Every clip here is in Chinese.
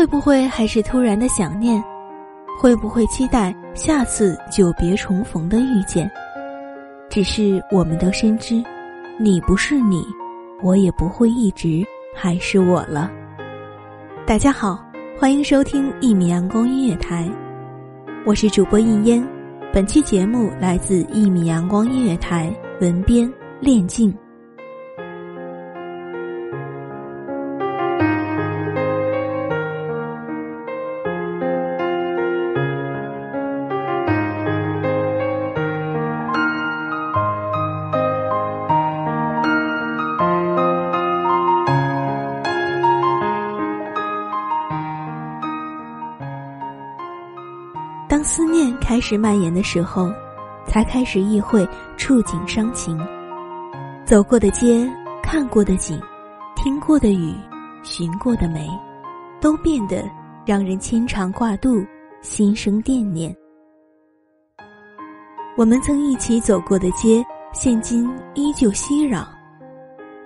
会不会还是突然的想念？会不会期待下次久别重逢的遇见？只是我们都深知，你不是你，我也不会一直还是我了。大家好，欢迎收听一米阳光音乐台，我是主播应烟。本期节目来自一米阳光音乐台，文编练静。当思念开始蔓延的时候，才开始意会触景伤情。走过的街，看过的景，听过的雨，寻过的梅，都变得让人牵肠挂肚，心生惦念。我们曾一起走过的街，现今依旧熙攘；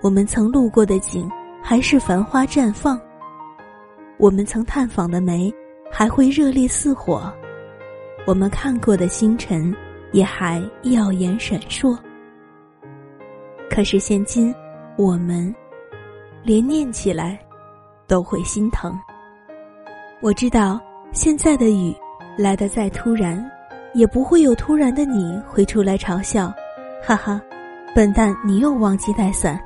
我们曾路过的景，还是繁花绽放；我们曾探访的梅，还会热烈似火。我们看过的星辰，也还耀眼闪烁。可是现今，我们连念起来都会心疼。我知道，现在的雨来得再突然，也不会有突然的你会出来嘲笑，哈哈，笨蛋，你又忘记带伞。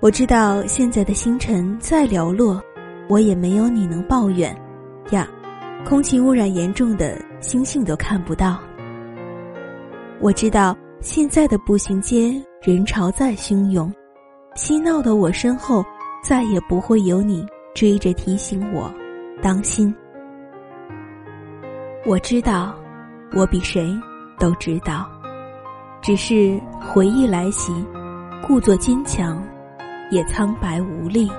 我知道，现在的星辰再寥落，我也没有你能抱怨呀。空气污染严重的星星都看不到。我知道现在的步行街人潮再汹涌，嬉闹的我身后再也不会有你追着提醒我当心。我知道，我比谁都知道，只是回忆来袭，故作坚强，也苍白无力。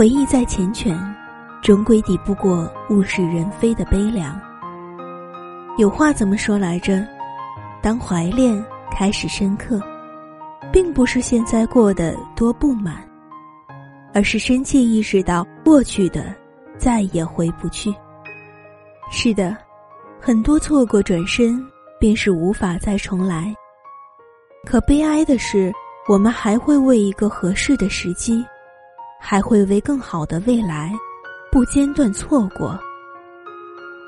回忆再缱绻，终归抵不过物是人非的悲凉。有话怎么说来着？当怀恋开始深刻，并不是现在过得多不满，而是深切意识到过去的再也回不去。是的，很多错过转身便是无法再重来。可悲哀的是，我们还会为一个合适的时机。还会为更好的未来，不间断错过。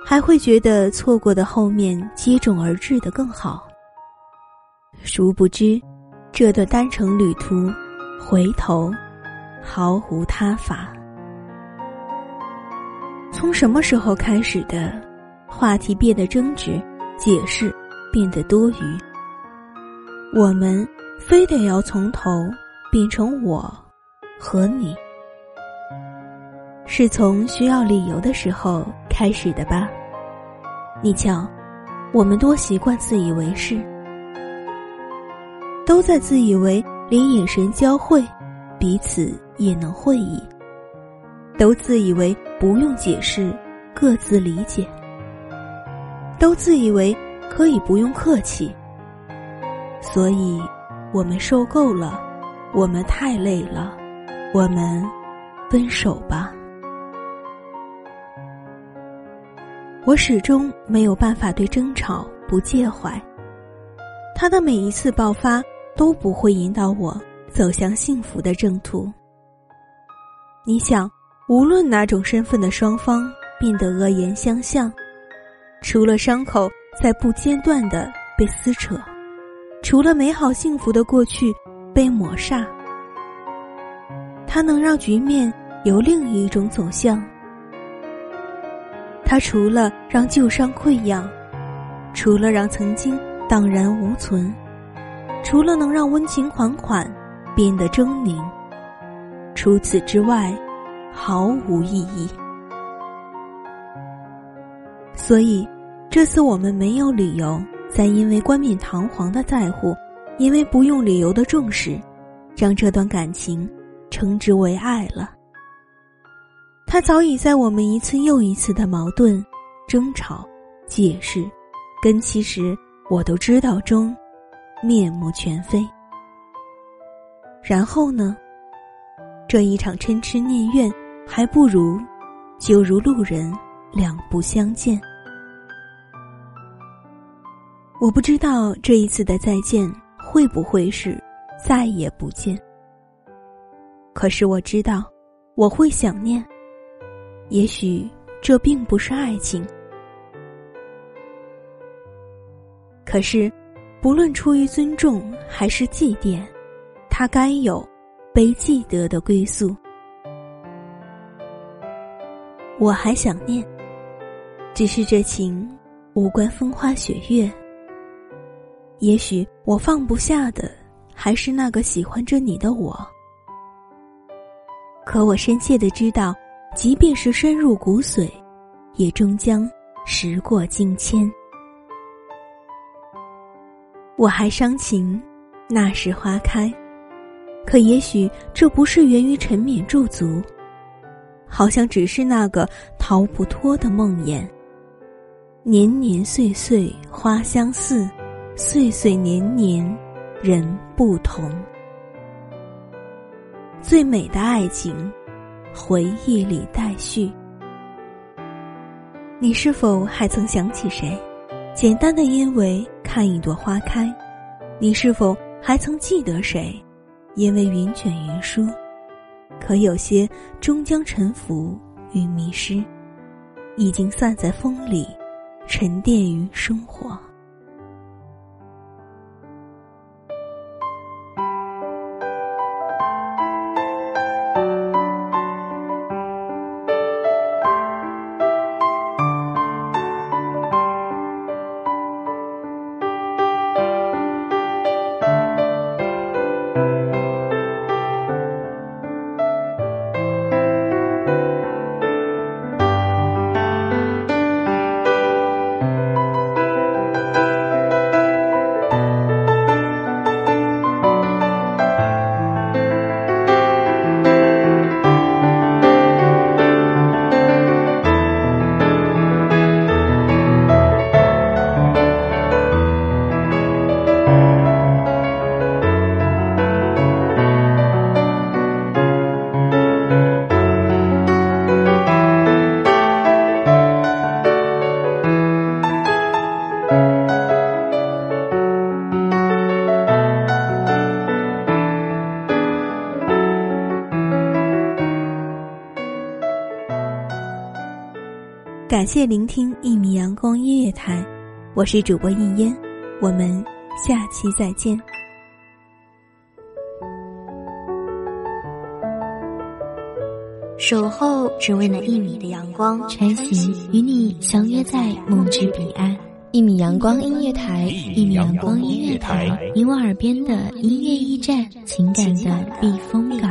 还会觉得错过的后面接踵而至的更好。殊不知，这段单程旅途，回头，毫无他法。从什么时候开始的，话题变得争执，解释变得多余。我们非得要从头变成我。和你，是从需要理由的时候开始的吧？你瞧，我们多习惯自以为是，都在自以为连眼神交汇，彼此也能会意，都自以为不用解释，各自理解，都自以为可以不用客气，所以，我们受够了，我们太累了。我们分手吧。我始终没有办法对争吵不介怀，他的每一次爆发都不会引导我走向幸福的正途。你想，无论哪种身份的双方变得恶言相向，除了伤口在不间断的被撕扯，除了美好幸福的过去被抹煞，它能让局面由另一种走向。他除了让旧伤溃疡，除了让曾经荡然无存，除了能让温情款款变得狰狞，除此之外，毫无意义。所以，这次我们没有理由再因为冠冕堂皇的在乎，因为不用理由的重视，让这段感情称之为爱了。他早已在我们一次又一次的矛盾、争吵、解释、跟其实我都知道中，面目全非。然后呢？这一场嗔痴念怨，还不如就如路人两不相见。我不知道这一次的再见会不会是再也不见。可是我知道，我会想念。也许这并不是爱情，可是，不论出于尊重还是祭奠，他该有被记得的归宿。我还想念，只是这情无关风花雪月。也许我放不下的还是那个喜欢着你的我，可我深切的知道。即便是深入骨髓，也终将时过境迁。我还伤情，那时花开，可也许这不是源于沉湎驻足，好像只是那个逃不脱的梦魇。年年岁岁花相似，岁岁年年人不同。最美的爱情。回忆里待续，你是否还曾想起谁？简单的因为看一朵花开，你是否还曾记得谁？因为云卷云舒，可有些终将沉浮与迷失，已经散在风里，沉淀于生活。感谢聆听一米阳光音乐台，我是主播一烟，我们下期再见。守候只为那一米的阳光，晨行与你相约在梦之彼岸。一米阳光音乐台，一米阳光音乐台，你我耳边的音乐驿站，情感的避风港。